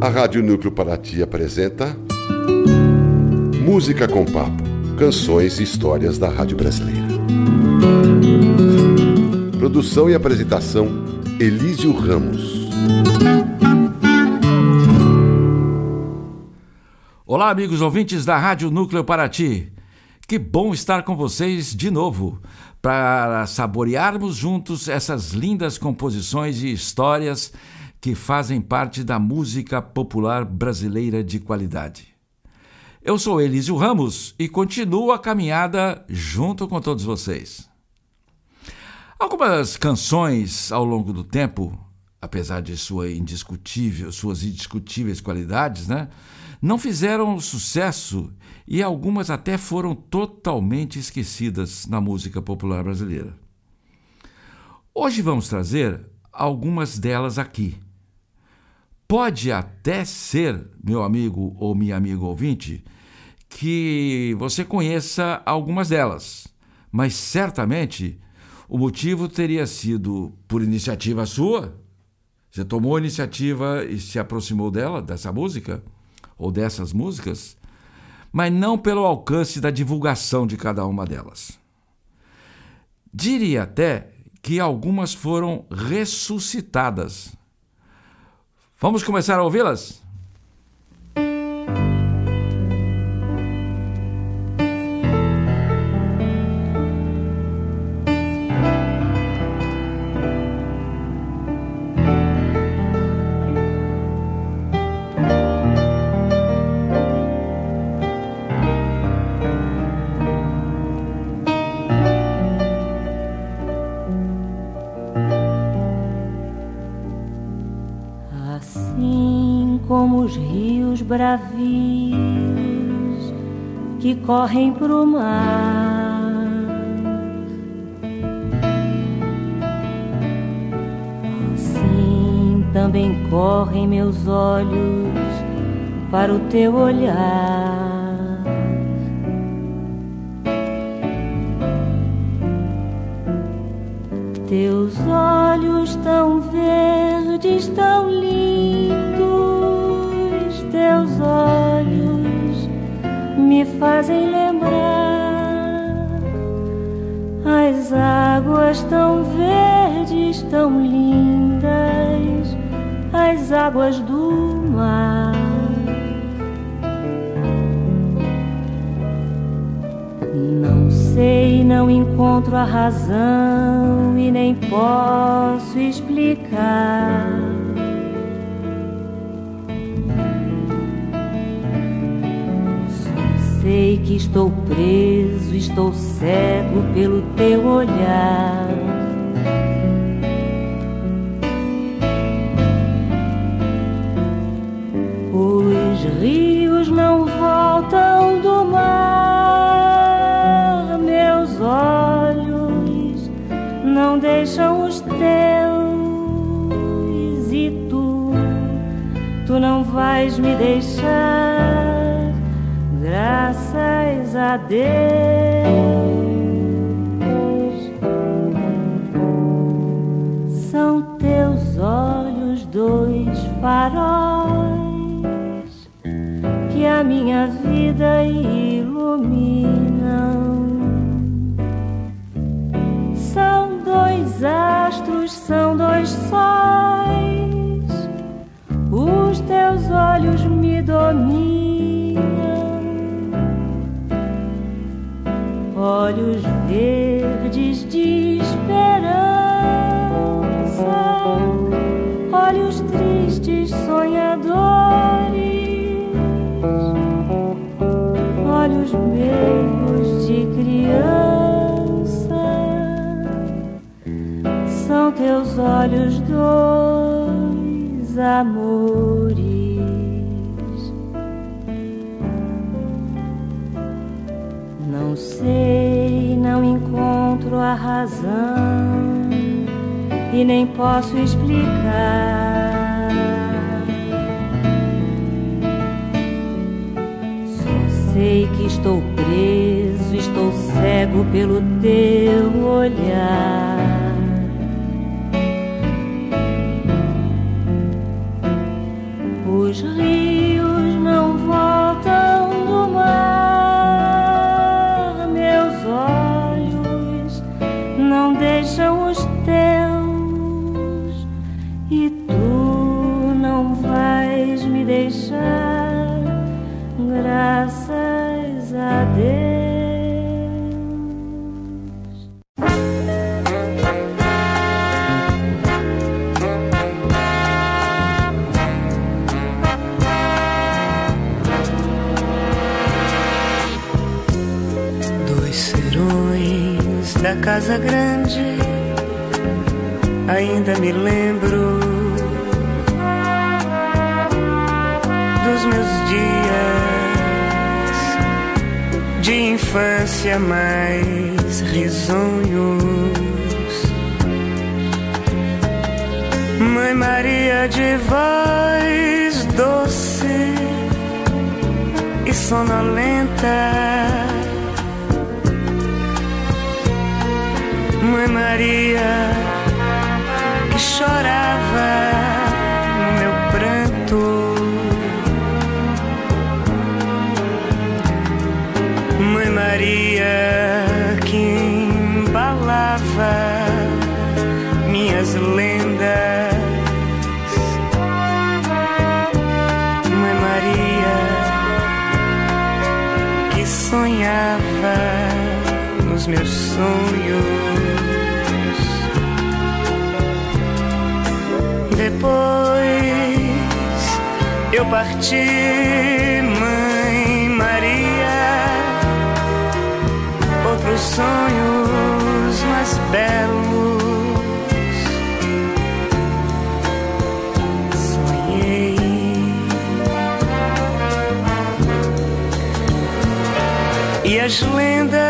A Rádio Núcleo Paraty apresenta Música com Papo, canções e histórias da Rádio Brasileira. Produção e apresentação Elísio Ramos. Olá, amigos ouvintes da Rádio Núcleo Paraty. Que bom estar com vocês de novo para saborearmos juntos essas lindas composições e histórias que fazem parte da música popular brasileira de qualidade. Eu sou Elísio Ramos e continuo a caminhada junto com todos vocês. Algumas canções ao longo do tempo, apesar de sua indiscutível, suas indiscutíveis qualidades, né, não fizeram sucesso e algumas até foram totalmente esquecidas na música popular brasileira. Hoje vamos trazer algumas delas aqui. Pode até ser, meu amigo ou minha amiga ouvinte, que você conheça algumas delas, mas certamente o motivo teria sido por iniciativa sua. Você tomou a iniciativa e se aproximou dela, dessa música, ou dessas músicas, mas não pelo alcance da divulgação de cada uma delas. Diria até que algumas foram ressuscitadas. Vamos começar a ouvi-las? Bravios que correm pro mar. Assim também correm meus olhos para o teu olhar. Teus olhos tão verdes, tão lindos teus olhos me fazem lembrar as águas tão verdes, tão lindas, as águas do mar. Não sei, não encontro a razão e nem posso explicar sei que estou preso, estou cego pelo teu olhar. Os rios não voltam do mar, meus olhos não deixam os teus, e tu, tu não vais me deixar a Deus. São teus olhos dois faróis que a minha vida iluminam. São dois astros, são dois sóis, os teus olhos me dominam. Olhos razão e nem posso explicar. Só sei que estou preso, estou cego pelo teu olhar. Casa grande, ainda me lembro dos meus dias de infância mais risonhos. Mãe Maria de voz doce e sonolenta Mãe Maria que chorava no meu pranto. Mãe Maria que embalava minhas lendas. Mãe Maria que sonhava nos meus sonhos. Depois eu parti, Mãe Maria, outros sonhos mais belos. Sonhei. E as lendas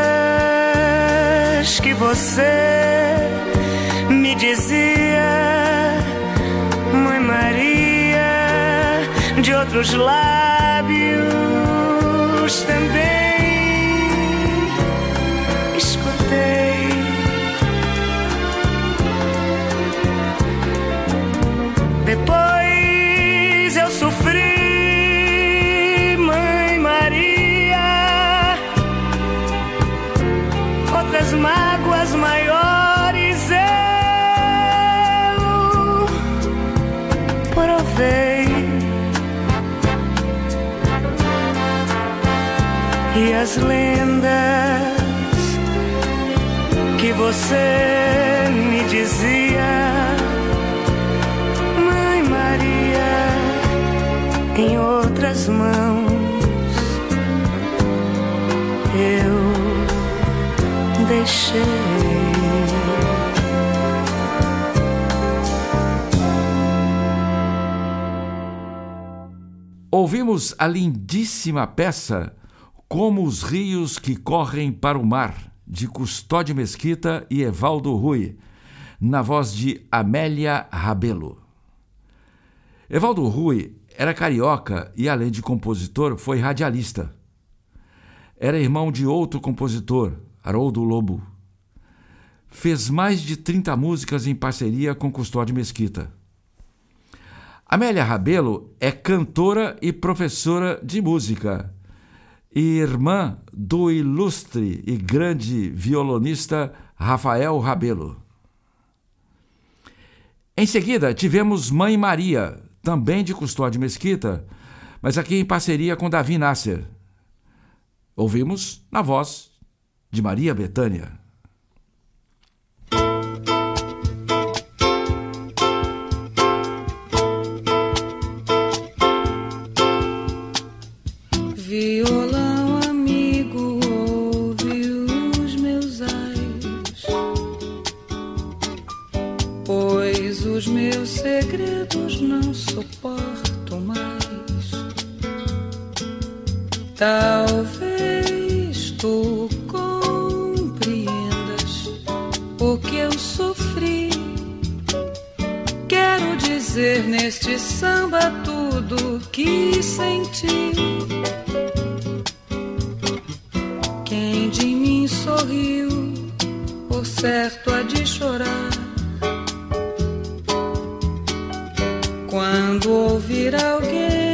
que você me dizia outros lábios também as lendas que você me dizia, Mãe Maria, em outras mãos eu deixei. Ouvimos a lindíssima peça como os rios que correm para o mar, de Custódio Mesquita e Evaldo Rui, na voz de Amélia Rabelo. Evaldo Rui era carioca e, além de compositor, foi radialista. Era irmão de outro compositor, Haroldo Lobo. Fez mais de 30 músicas em parceria com Custódio Mesquita. Amélia Rabelo é cantora e professora de música irmã do ilustre e grande violonista Rafael Rabelo. Em seguida, tivemos Mãe Maria, também de Custódio Mesquita, mas aqui em parceria com Davi Nasser. Ouvimos na voz de Maria Betânia. Talvez tu compreendas o que eu sofri. Quero dizer neste samba tudo que senti. Quem de sorriu, por certo há de chorar. Quando ouvir alguém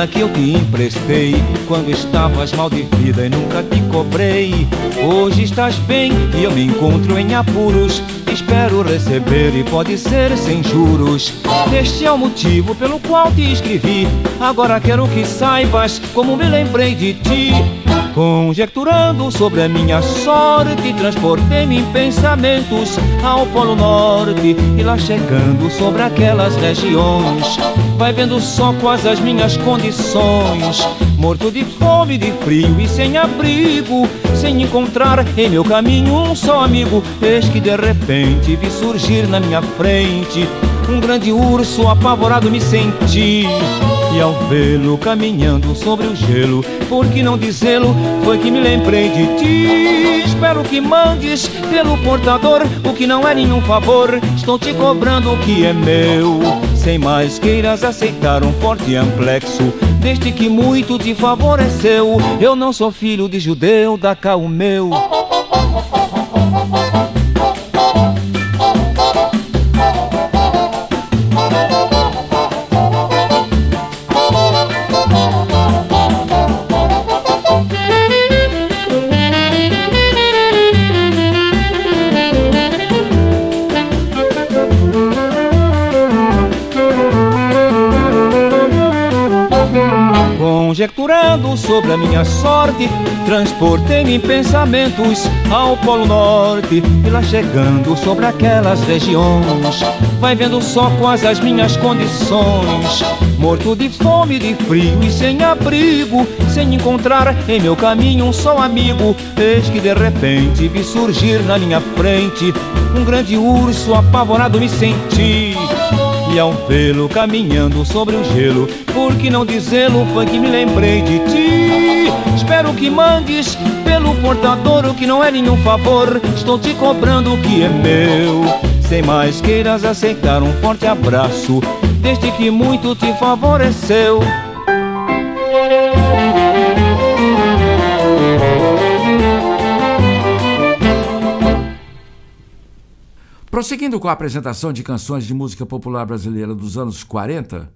grana que eu te emprestei. Quando estavas mal de vida e nunca te cobrei. Hoje estás bem e eu me encontro em apuros. Espero receber e pode ser sem juros. Este é o motivo pelo qual te escrevi. Agora quero que saibas como me lembrei de ti. Conjecturando sobre a minha sorte, transportei-me em pensamentos ao Polo Norte e lá chegando sobre aquelas regiões, vai vendo só quais as minhas condições. Morto de fome, de frio e sem abrigo, sem encontrar em meu caminho um só amigo, eis que de repente vi surgir na minha frente um grande urso apavorado me senti. E ao vê-lo caminhando sobre o gelo, por que não dizê-lo? Foi que me lembrei de ti. Espero que mandes pelo portador o que não é nenhum favor. Estou te cobrando o que é meu. Sem mais queiras aceitar um forte amplexo, desde que muito te favoreceu. Eu não sou filho de judeu, dá cá o meu. Conjecturando sobre a minha sorte, transportei-me em pensamentos ao Polo Norte e lá chegando sobre aquelas regiões, vai vendo só quais as minhas condições. Morto de fome, de frio e sem abrigo, sem encontrar em meu caminho um só amigo, eis que de repente vi surgir na minha frente um grande urso apavorado me senti. E ao vê-lo caminhando sobre o gelo, por que não dizê-lo? Foi que me lembrei de ti. Espero que mandes pelo portador o que não é nenhum favor. Estou te cobrando o que é meu. Sem mais queiras aceitar um forte abraço, desde que muito te favoreceu. Prosseguindo com a apresentação de canções de música popular brasileira dos anos 40,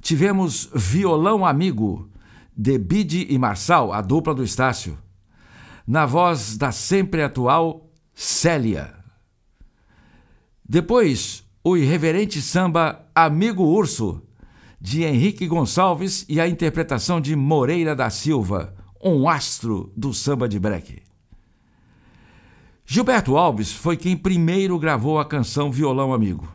tivemos Violão Amigo, de Bide e Marçal, a dupla do Estácio, na voz da sempre atual Célia. Depois, o irreverente samba Amigo Urso, de Henrique Gonçalves e a interpretação de Moreira da Silva, um astro do samba de breque. Gilberto Alves foi quem primeiro gravou a canção Violão Amigo.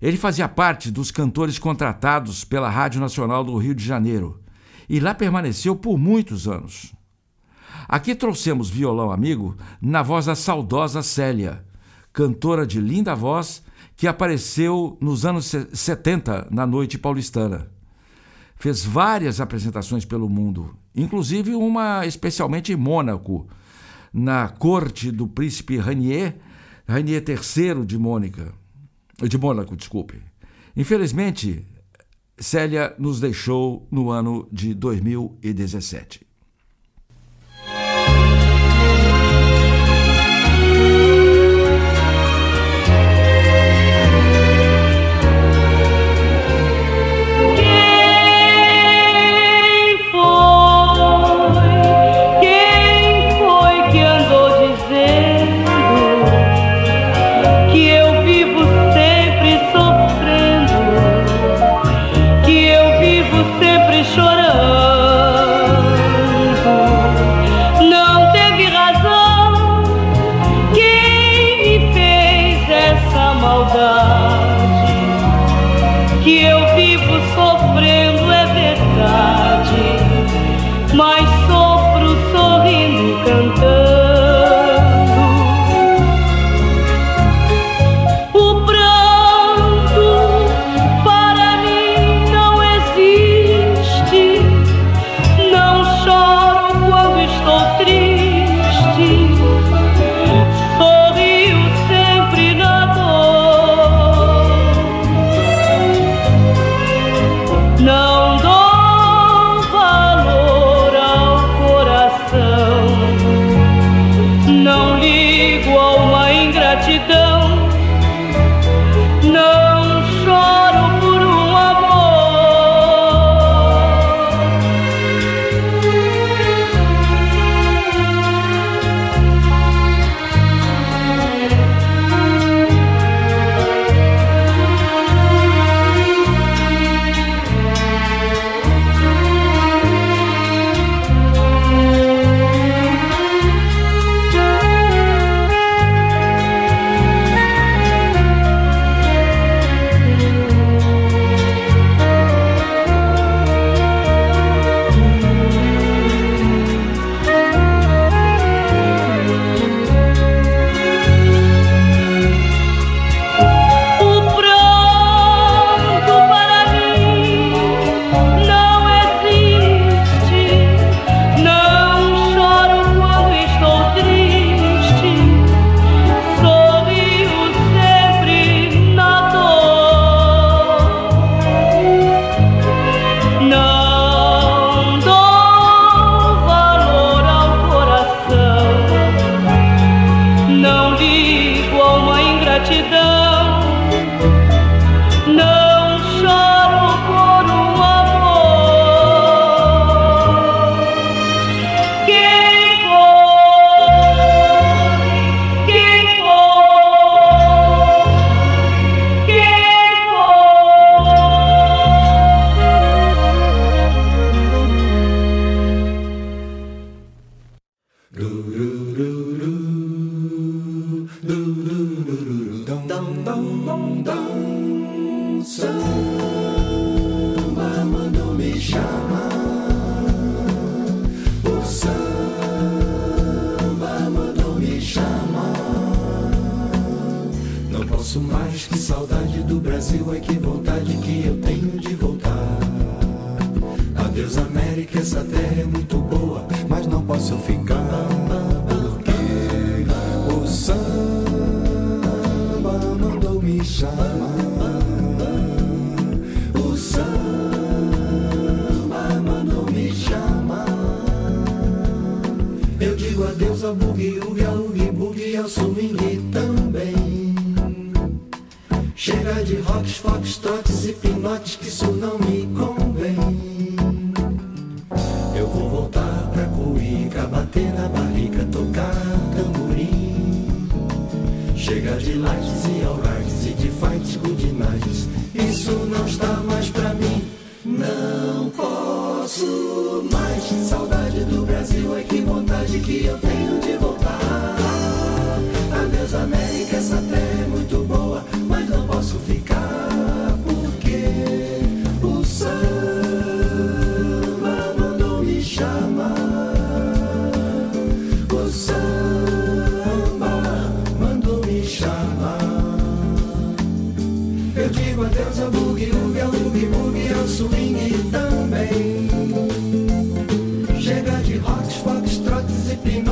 Ele fazia parte dos cantores contratados pela Rádio Nacional do Rio de Janeiro e lá permaneceu por muitos anos. Aqui trouxemos Violão Amigo na voz da saudosa Célia, cantora de linda voz que apareceu nos anos 70 na noite paulistana. Fez várias apresentações pelo mundo, inclusive uma especialmente em Mônaco, na corte do príncipe Rainier, Rainier III de Mônica, de Mônaco, desculpe. Infelizmente, Célia nos deixou no ano de 2017.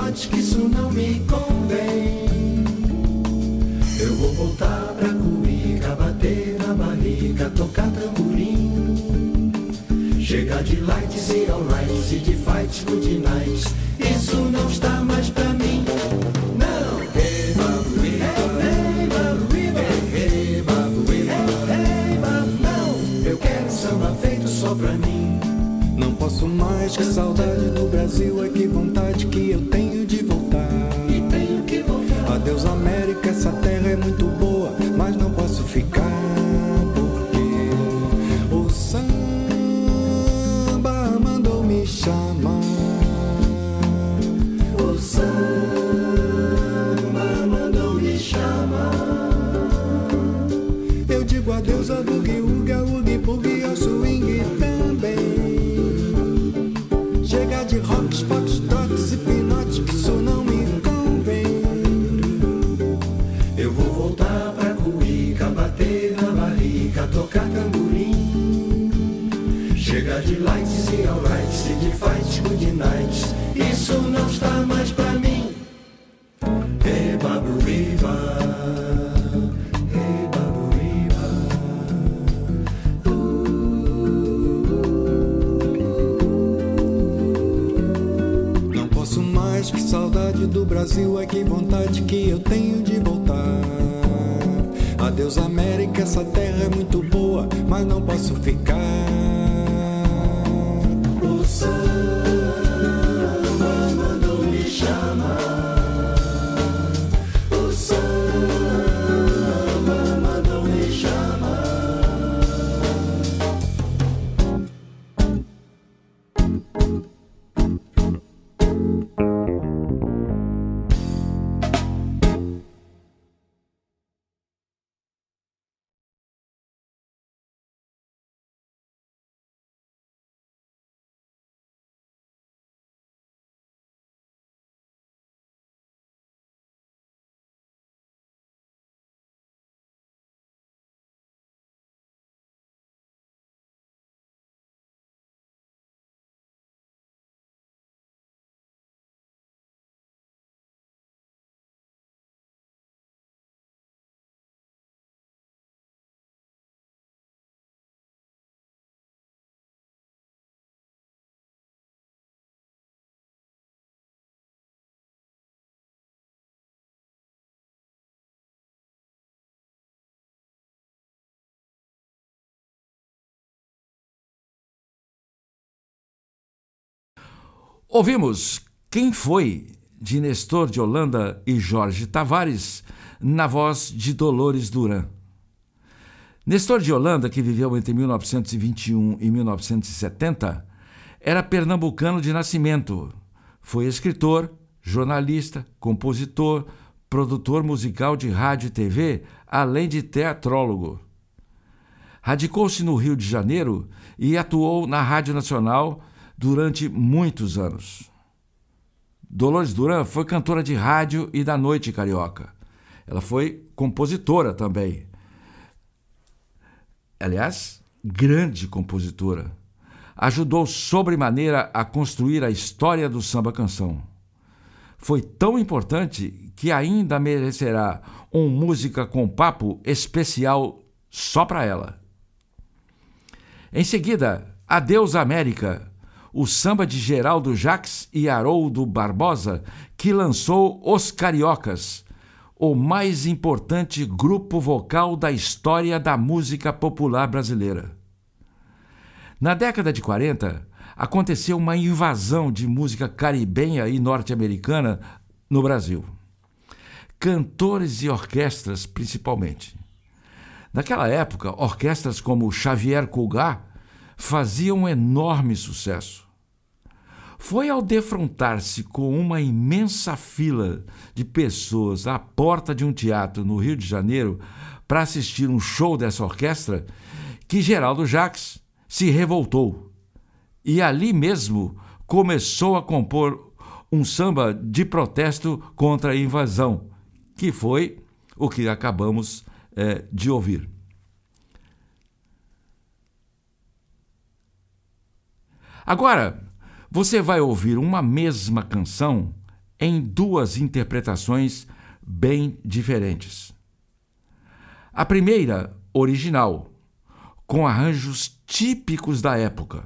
E pinotes, que isso não me convém. Eu vou voltar pra cuíca, bater na barriga, tocar tamborim. Chega de lights e alrights e de fights, good nights. Isso não está mais pra mim. Só pra mim. Não posso mais, que saudade do Brasil, é que vontade que não está mais Ouvimos Quem Foi, de Nestor de Holanda e Jorge Tavares, na voz de Dolores Duran. Nestor de Holanda, que viveu entre 1921 e 1970, era pernambucano de nascimento. Foi escritor, jornalista, compositor, produtor musical de rádio e TV, além de teatrólogo. Radicou-se no Rio de Janeiro e atuou na Rádio Nacional durante muitos anos. Dolores Duran foi cantora de rádio e da noite carioca. Ela foi compositora também. Aliás, grande compositora. Ajudou sobremaneira a construir a história do samba canção. Foi tão importante que ainda merecerá um música com papo especial só para ela. Em seguida, Adeus América, o samba de Geraldo Jacques e Haroldo Barbosa, que lançou Os Cariocas, o mais importante grupo vocal da história da música popular brasileira. Na década de 40, aconteceu uma invasão de música caribenha e norte-americana no Brasil. Cantores e orquestras, principalmente. Naquela época, orquestras como Xavier Cugat faziam um enorme sucesso. Foi ao defrontar-se com uma imensa fila de pessoas à porta de um teatro no Rio de Janeiro para assistir um show dessa orquestra que Geraldo Jacques se revoltou e ali mesmo começou a compor um samba de protesto contra a invasão, que foi o que acabamos é, de ouvir. Agora, você vai ouvir uma mesma canção em duas interpretações bem diferentes. A primeira, original, com arranjos típicos da época.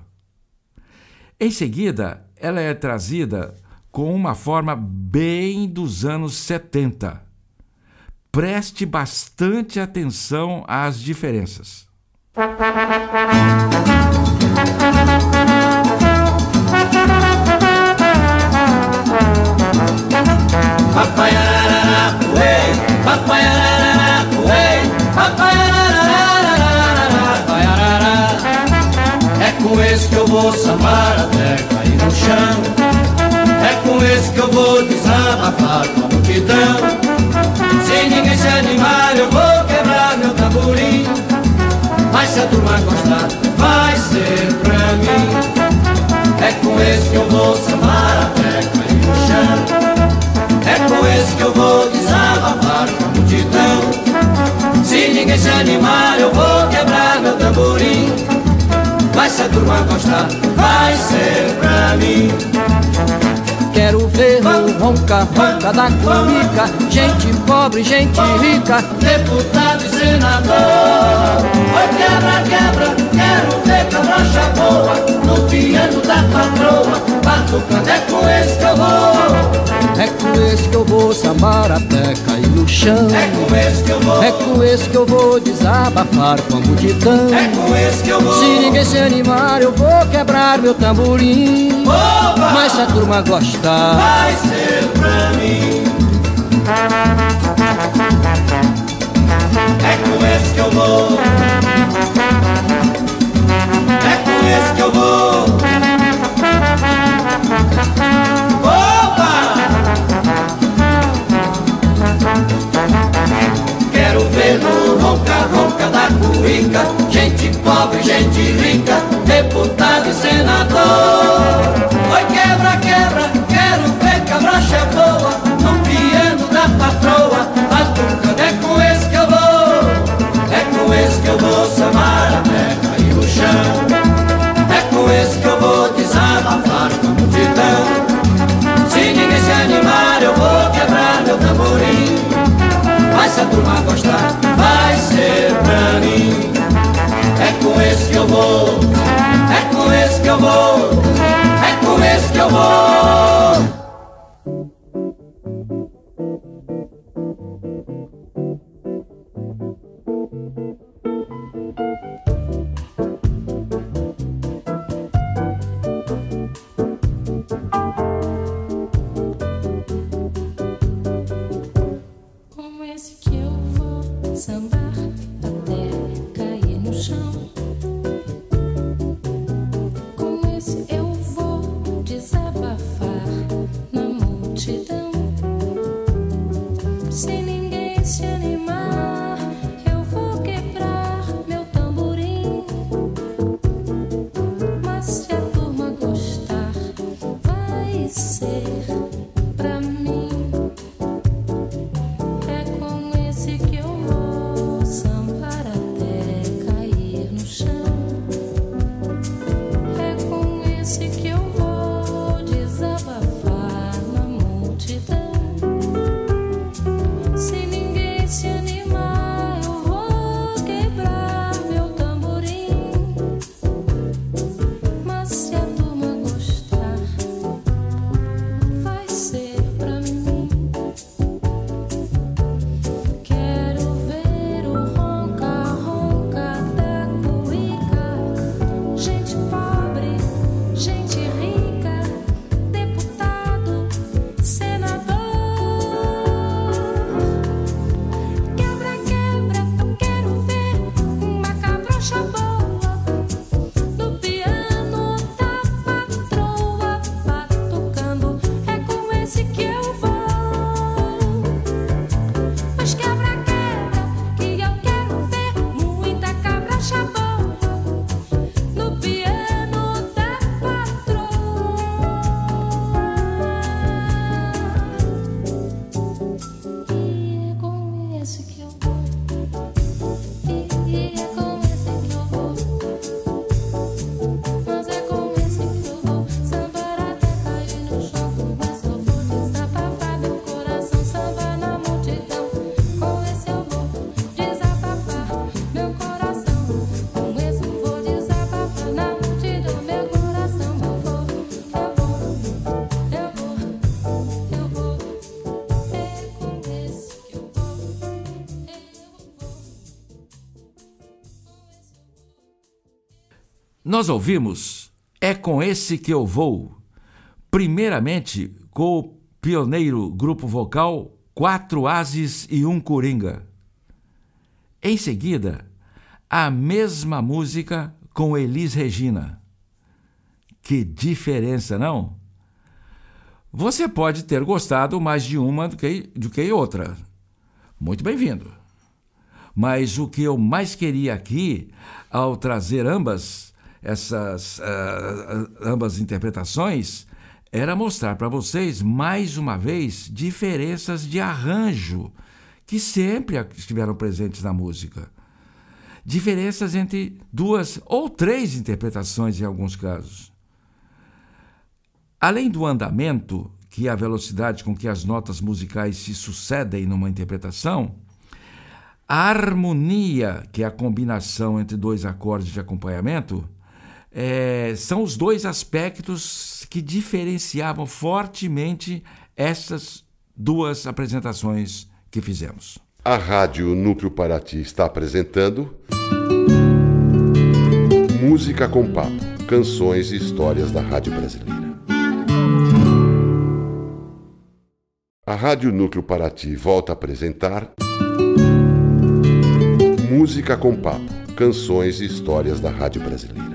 Em seguida, ela é trazida com uma forma bem dos anos 70. Preste bastante atenção às diferenças. É com esse que eu vou samar até cair no chão. É com esse que eu vou desabafar com a multidão. Se ninguém se animar, eu vou quebrar meu tamborim. Mas se a turma gostar, vai ser pra mim. É com esse que eu vou samar eu vou desabafar com a multidão. Se ninguém se animar, eu vou quebrar meu tamborim. Mas se a turma gostar, vai ser pra mim. Quero ver no ronca, ronca da cumica Gente pobre, gente rica. Deputado e senador. Oi, quebra, quebra, quero ver cabrocha boa. No piano da patroa Batucando é com esse que eu vou. É com esse que eu vou samar até cair no chão. É com esse que eu vou. É com esse que eu vou desabafar com a multidão. É com esse que eu vou. Se ninguém se animar eu vou quebrar meu tamborim. Oba! Mas se a turma gostar Vai ser pra mim É com esse que eu vou É com esse que eu vou Opa! Quero ver no ronca, ronca da cuíca Gente pobre, gente rica Deputado e senador Oi, quebra, quebra se a turma gostar. Vai ser pra mim. É com esse que eu vou. É com esse que eu vou. É com esse que eu vou cair Nós ouvimos É com esse que eu vou, primeiramente com o pioneiro grupo vocal Quatro Ases e um Coringa. Em seguida, a mesma música com Elis Regina. Que diferença, não? Você pode ter gostado mais de uma do que, do que outra. Muito bem-vindo. Mas o que eu mais queria aqui, ao trazer ambas essas uh, ambas interpretações, era mostrar para vocês mais uma vez diferenças de arranjo que sempre estiveram presentes na música. Diferenças entre duas ou três interpretações em alguns casos. Além do andamento, que é a velocidade com que as notas musicais se sucedem numa interpretação, a harmonia, que é a combinação entre dois acordes de acompanhamento, é, são os dois aspectos que diferenciavam fortemente essas duas apresentações que fizemos. A Rádio Núcleo Paraty está apresentando Música com Papo, canções e histórias da Rádio Brasileira. A Rádio Núcleo Paraty volta a apresentar Música com Papo, canções e histórias da Rádio Brasileira.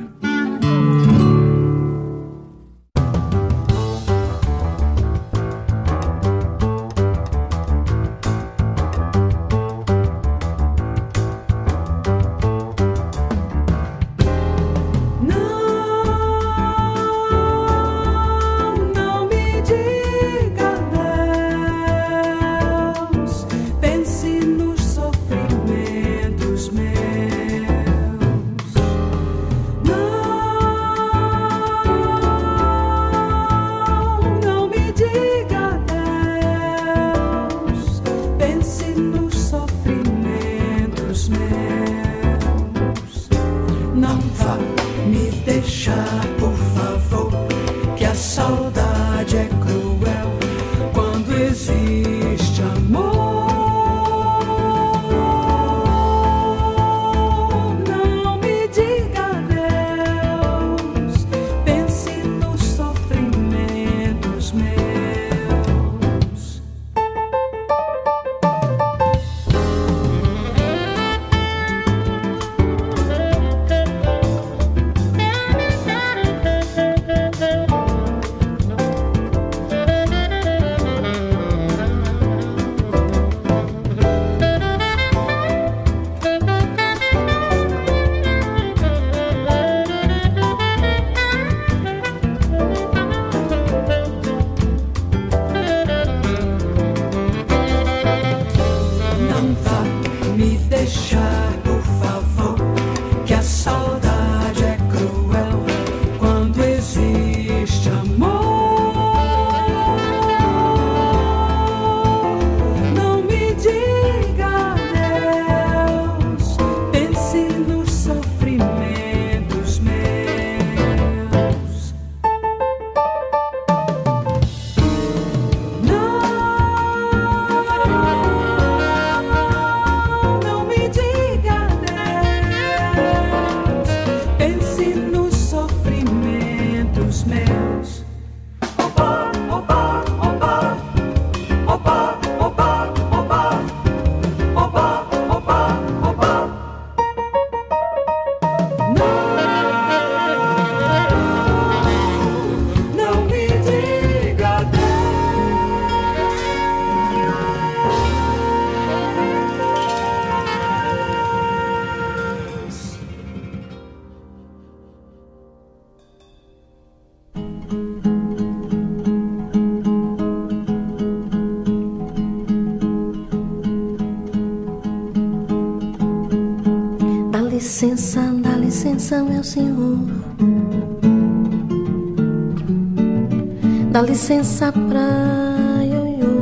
Licença pra ioiô.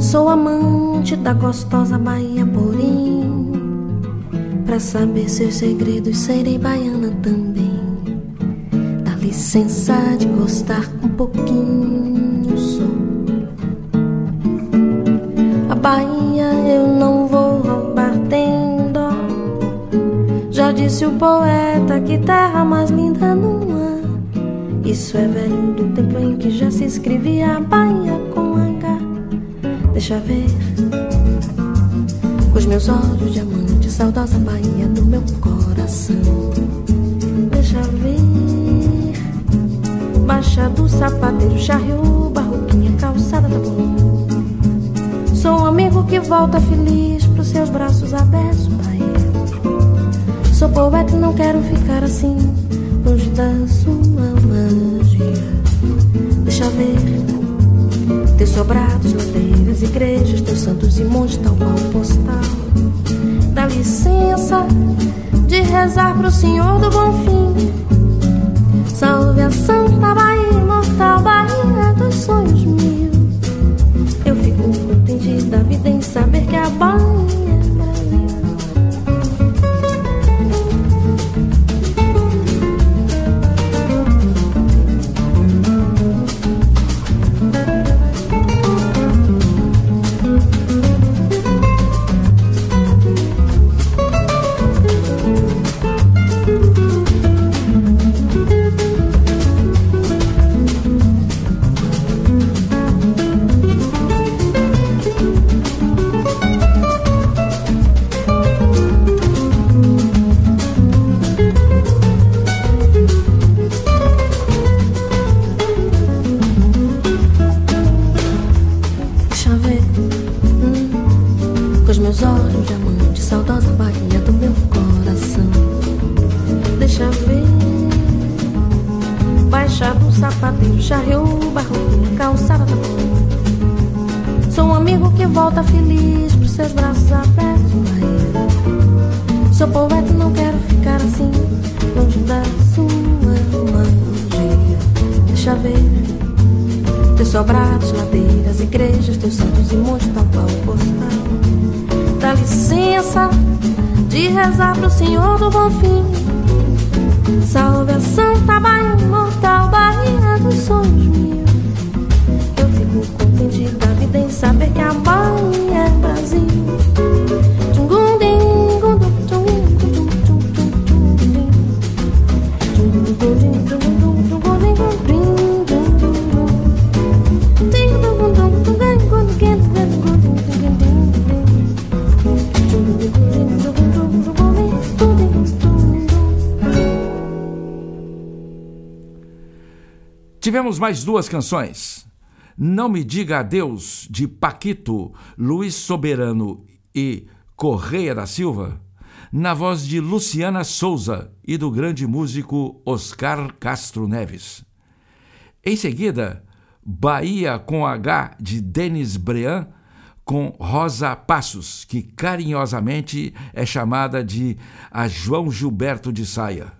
Sou amante da gostosa Bahia, porém. Pra saber seus segredos, serei baiana também. Dá licença de gostar um pouquinho só. A Bahia eu não vou roubar, tem disse o poeta que terra mais linda não. Isso é velho do tempo em que já se escrevia Bahia com H. Deixa ver. Com os meus olhos de amante, saudosa Bahia do meu coração. Deixa ver. Baixa do sapateiro, charriou, barroquinha, calçada da bom. Sou um amigo que volta feliz pros seus braços abertos, Bahia. Sou poeta e não quero ficar assim, da sua magia. Deixa ver teus sobrados, ladeiras, igrejas, teus santos e montes, tal qual postal. Dá licença de rezar pro Senhor do Bom Fim. Salve a Santa Bahia, imortal Bahia Tivemos mais duas canções. Não Me Diga Adeus, de Paquito, Luiz Soberano e Correia da Silva, na voz de Luciana Souza e do grande músico Oscar Castro Neves. Em seguida, Bahia com H, de Denis Brean, com Rosa Passos, que carinhosamente é chamada de a João Gilberto de Saia.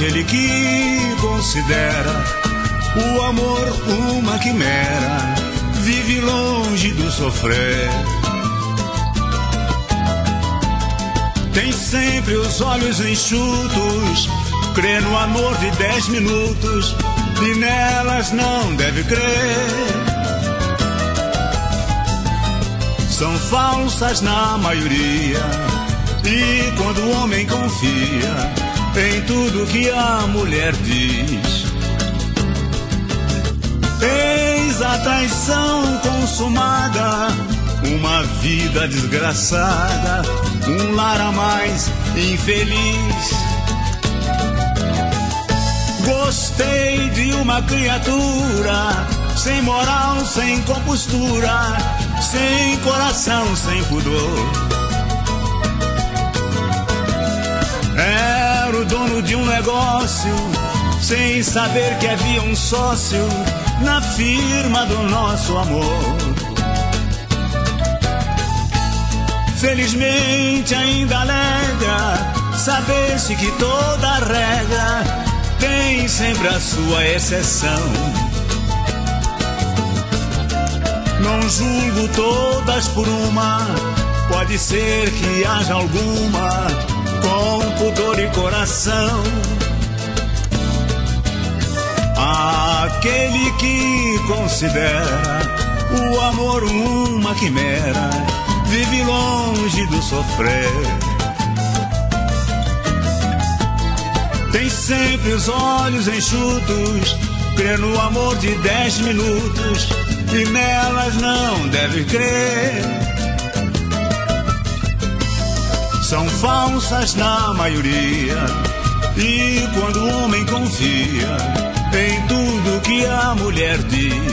Aquele que considera o amor uma quimera, vive longe do sofrer. Tem sempre os olhos enxutos, crê no amor de dez minutos e nelas não deve crer. São falsas na maioria, e quando o homem confia em tudo que a mulher diz. Eis a traição consumada, uma vida desgraçada, um lar a mais infeliz. Gostei de uma criatura, sem moral, sem compostura, sem coração, sem pudor. Era o dono de um negócio, sem saber que havia um sócio na firma do nosso amor. Felizmente ainda alegra saber-se que toda regra tem sempre a sua exceção. Não julgo todas por uma, pode ser que haja alguma com pudor e coração. Aquele que considera o amor uma quimera, vive longe do sofrer. Tem sempre os olhos enxutos, crê no amor de dez minutos e nelas não deve crer. São falsas na maioria, e quando o homem confia em tudo que a mulher diz.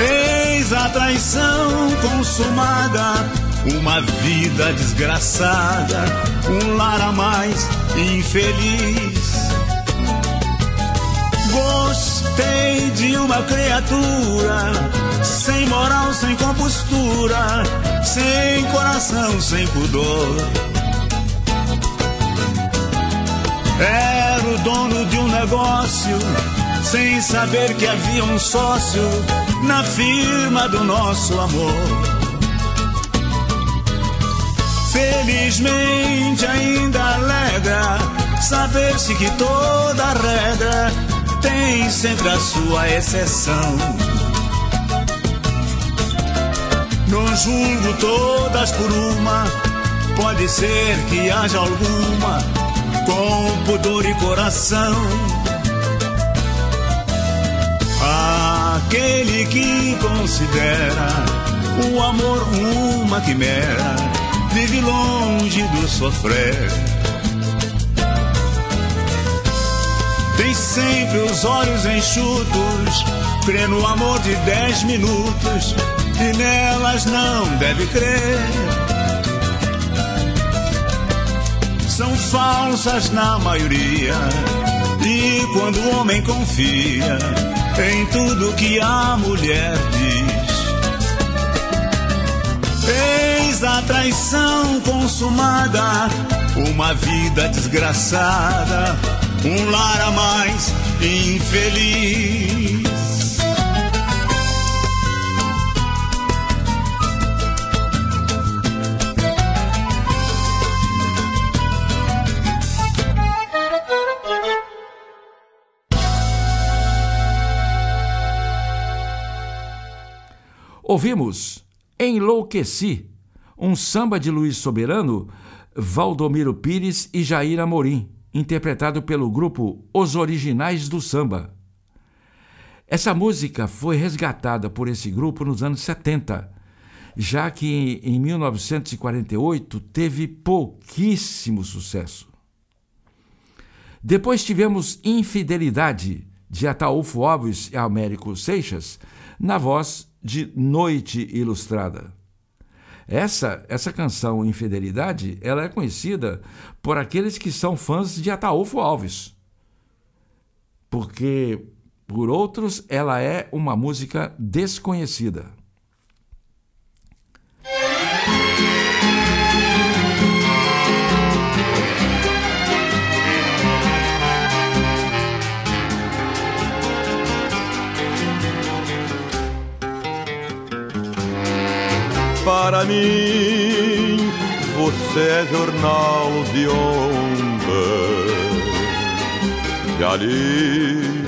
Eis a traição consumada, uma vida desgraçada, um lar a mais infeliz. Gostei de uma criatura, sem moral, sem compostura, sem coração, sem pudor. Era o dono de um negócio, sem saber que havia um sócio na firma do nosso amor. Felizmente ainda alegra saber-se que toda regra tem sempre a sua exceção. Não julgo todas por uma, pode ser que haja alguma com pudor e coração. Aquele que considera o amor uma quimera, vive longe do sofrer. Tem sempre os olhos enxutos, crê no amor de dez minutos e nelas não deve crer. São falsas na maioria, e quando o homem confia em tudo que a mulher diz, eis a traição consumada, uma vida desgraçada, um lar a mais infeliz. Ouvimos Enlouqueci, um samba de Luiz Soberano, Valdomiro Pires e Jair Amorim, interpretado pelo grupo Os Originais do Samba. Essa música foi resgatada por esse grupo nos anos 70, já que em 1948 teve pouquíssimo sucesso. Depois tivemos Infidelidade, de Ataúfo Alves e Américo Seixas, na voz de Noite Ilustrada. Essa essa canção Infidelidade, ela é conhecida por aqueles que são fãs de Ataúfo Alves. Porque por outros ela é uma música desconhecida. Para mim, você é jornal de ontem. Já li,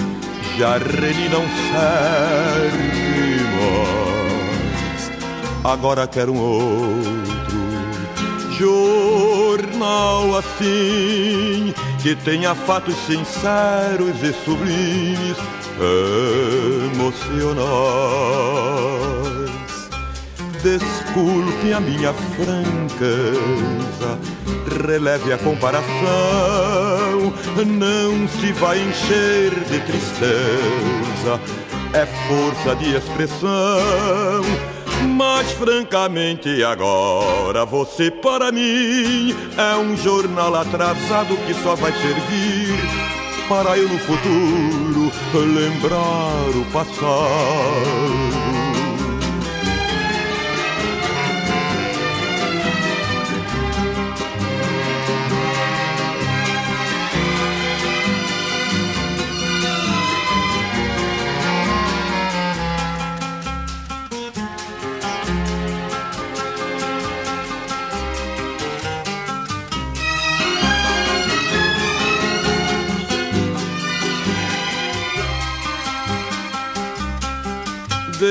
já reli, não serve mais. Agora quero um outro jornal assim, que tenha fatos sinceros e sublimes, emocionais. Desculpe a minha franqueza, releve a comparação, não se vai encher de tristeza, é força de expressão. Mas francamente agora você para mim é um jornal atrasado que só vai servir para eu no futuro lembrar o passado.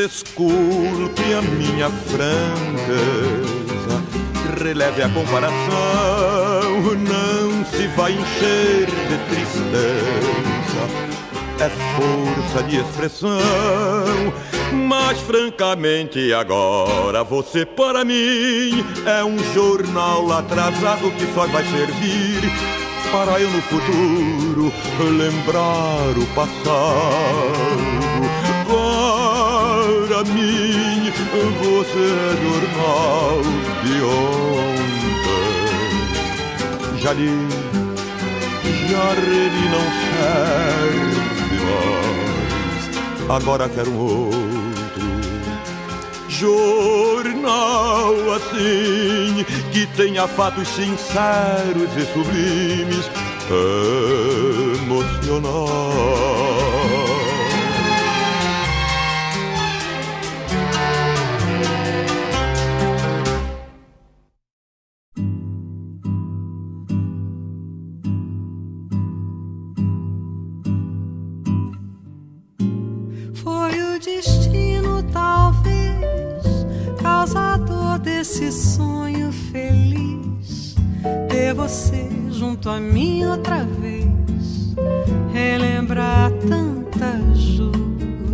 Desculpe a minha franqueza, releve a comparação, não se vai encher de tristeza, é força de expressão. Mas francamente agora você para mim é um jornal atrasado que só vai servir para eu no futuro lembrar o passado para mim você é jornal de ontem. Já li, já reli, não serve mais. Agora quero um outro jornal assim que tenha fatos sinceros e sublimes, emocionais.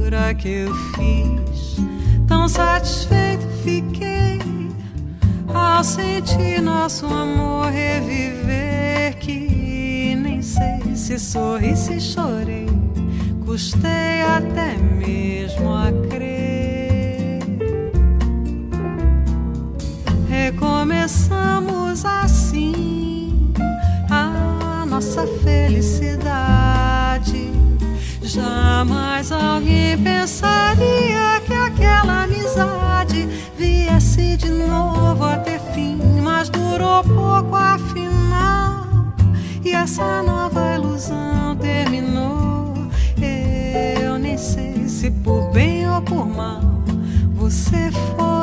Loucura que eu fiz. Tão satisfeito fiquei ao sentir nosso amor reviver. Que nem sei se sorri, se chorei. Custei até mesmo a crer. Recomeçamos assim a nossa felicidade. Jamais alguém pensaria que aquela amizade viesse de novo a ter fim, mas durou pouco afinal. E essa nova ilusão terminou. Eu nem sei se por bem ou por mal você foi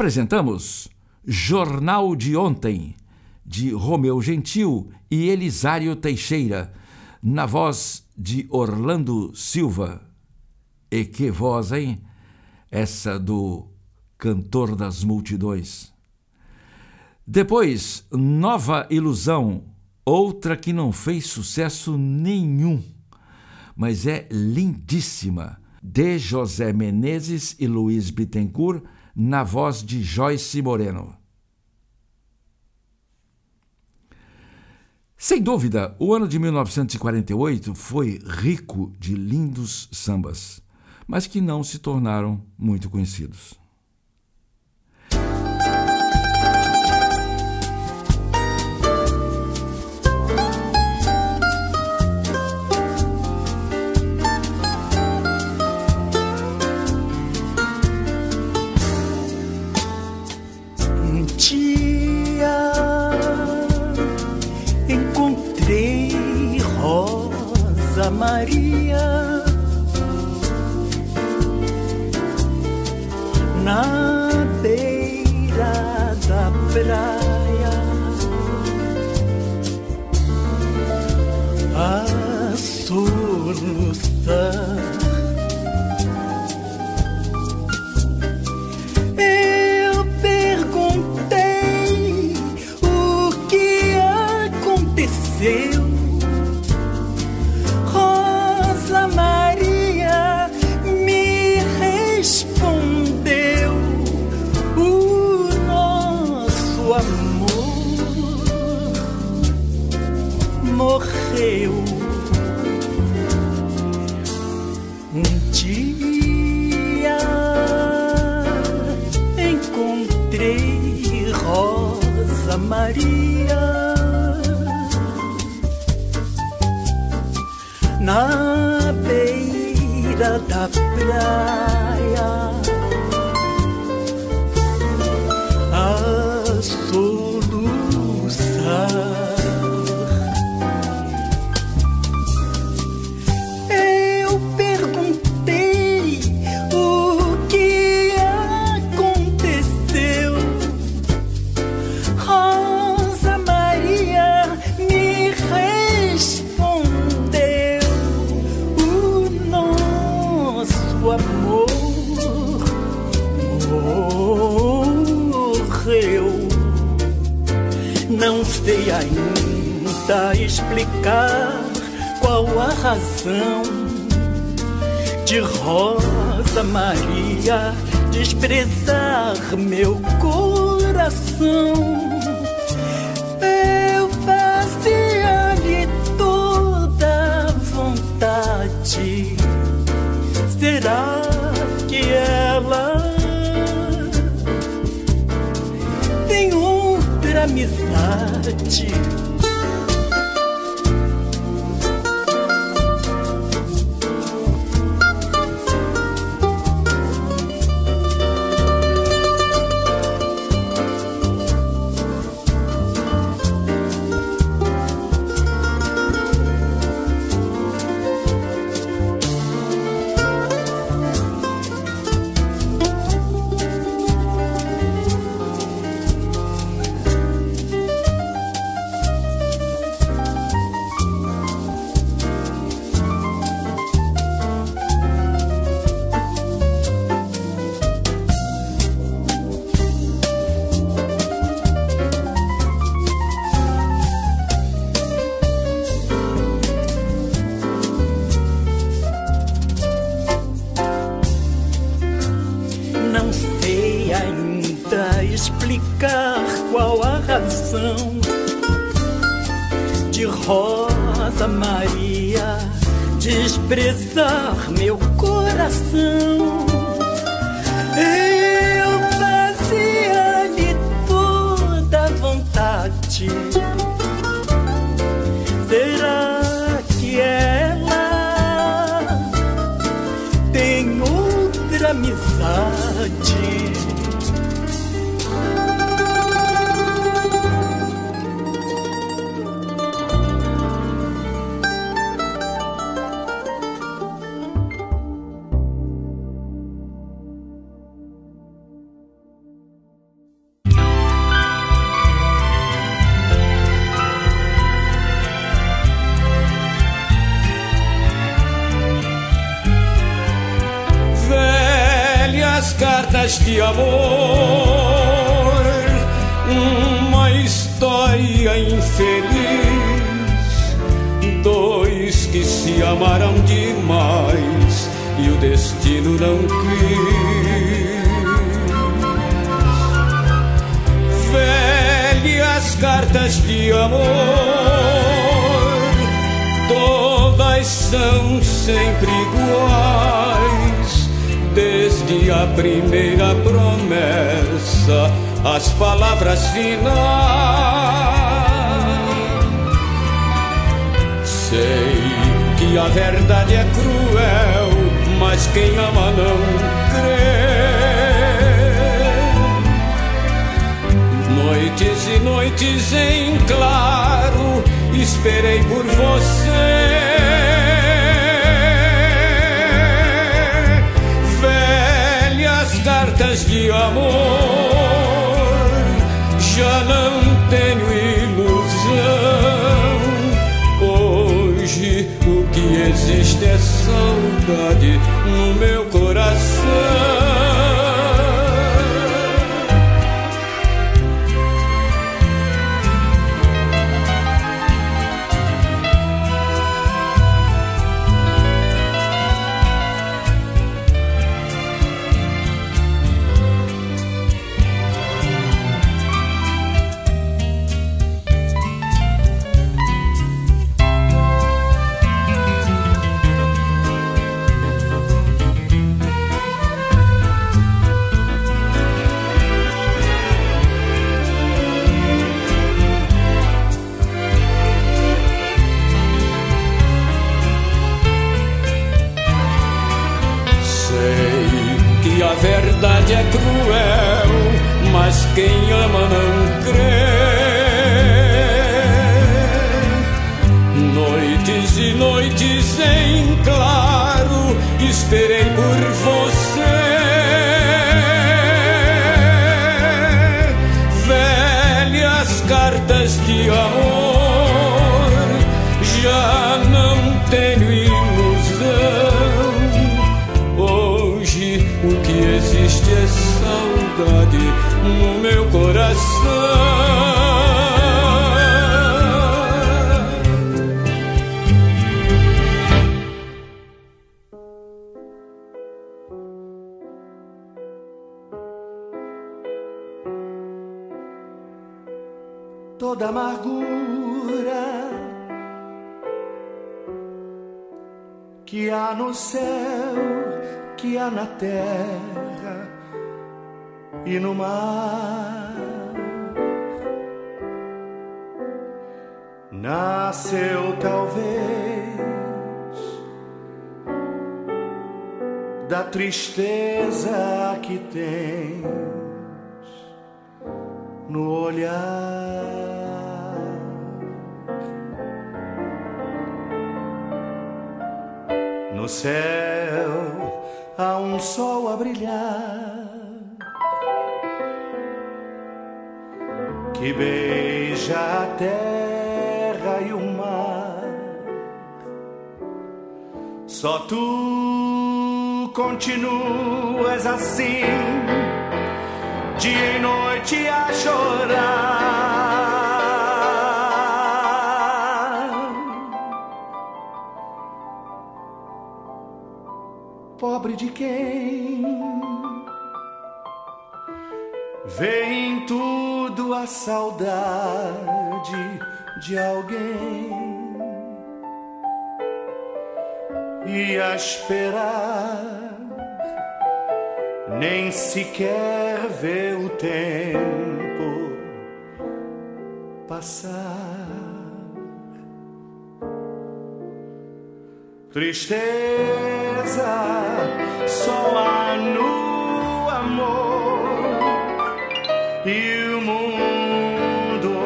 Apresentamos Jornal de Ontem, de Romeu Gentil e Elisário Teixeira, na voz de Orlando Silva. E que voz, hein? Essa do cantor das multidões. Depois, Nova Ilusão, outra que não fez sucesso nenhum, mas é lindíssima, de José Menezes e Luiz Bittencourt, na voz de Joyce Moreno. Sem dúvida, o ano de 1948 foi rico de lindos sambas, mas que não se tornaram muito conhecidos. Maria na beira da praia a soluçar. Maria na beira da praia. Explicar qual a razão de Rosa Maria desprezar meu coração. Eu fazia-lhe toda vontade. Será que ela tem outra amizade? Ama não crê. Noites e noites em claro, esperei por você. Velhas cartas de amor, já não tenho ilusão. Hoje o que existe é saudade no meu esperei por você. Velhas cartas de amor, já não tenho ilusão. Hoje o que existe é saudade no meu coração. Toda amargura que há no céu, que há na terra e no mar. Nasceu talvez da tristeza que tens no olhar. Céu há um sol a brilhar que beija a terra e o mar. Só tu continuas assim, dia e noite a chorar. Pobre de quem vê em tudo a saudade de alguém e a esperar nem sequer vê o tempo passar. Tristeza só há no amor e o mundo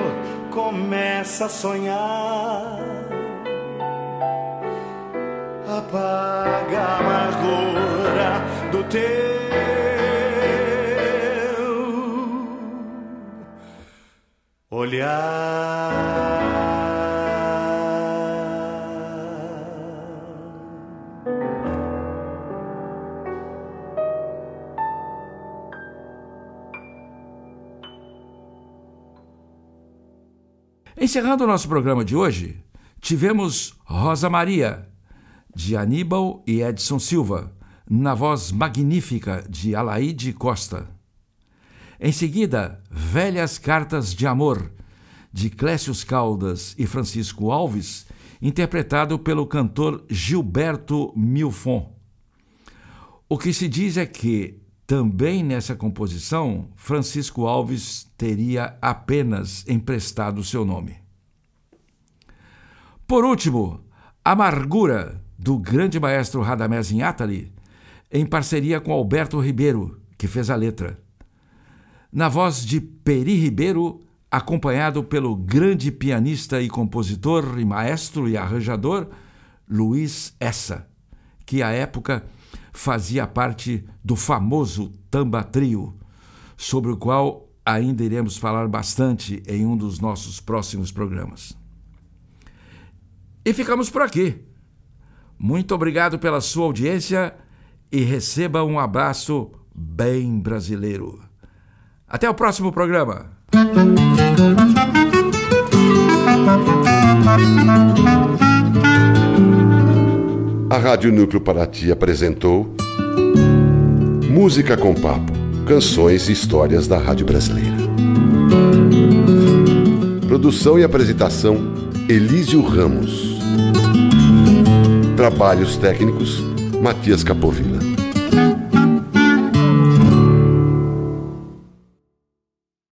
começa a sonhar. Apaga a amargura do teu olhar. Encerrando o nosso programa de hoje, tivemos Rosa Maria, de Aníbal e Edson Silva, na voz magnífica de Alaide Costa. Em seguida, Velhas Cartas de Amor, de Clécius Caldas e Francisco Alves, interpretado pelo cantor Gilberto Milfon. O que se diz é que, também nessa composição, Francisco Alves teria apenas emprestado seu nome. Por último, Amargura, do grande maestro Radamés Inátali, em parceria com Alberto Ribeiro, que fez a letra. Na voz de Peri Ribeiro, acompanhado pelo grande pianista e compositor e maestro e arranjador Luiz Essa, que à época fazia parte do famoso Tamba Trio, sobre o qual ainda iremos falar bastante em um dos nossos próximos programas. E ficamos por aqui. Muito obrigado pela sua audiência e receba um abraço bem brasileiro. Até o próximo programa. A Rádio Núcleo Paraty apresentou Música com Papo, canções e histórias da Rádio Brasileira. Produção e apresentação Elísio Ramos. Trabalhos técnicos Matias Capovilla.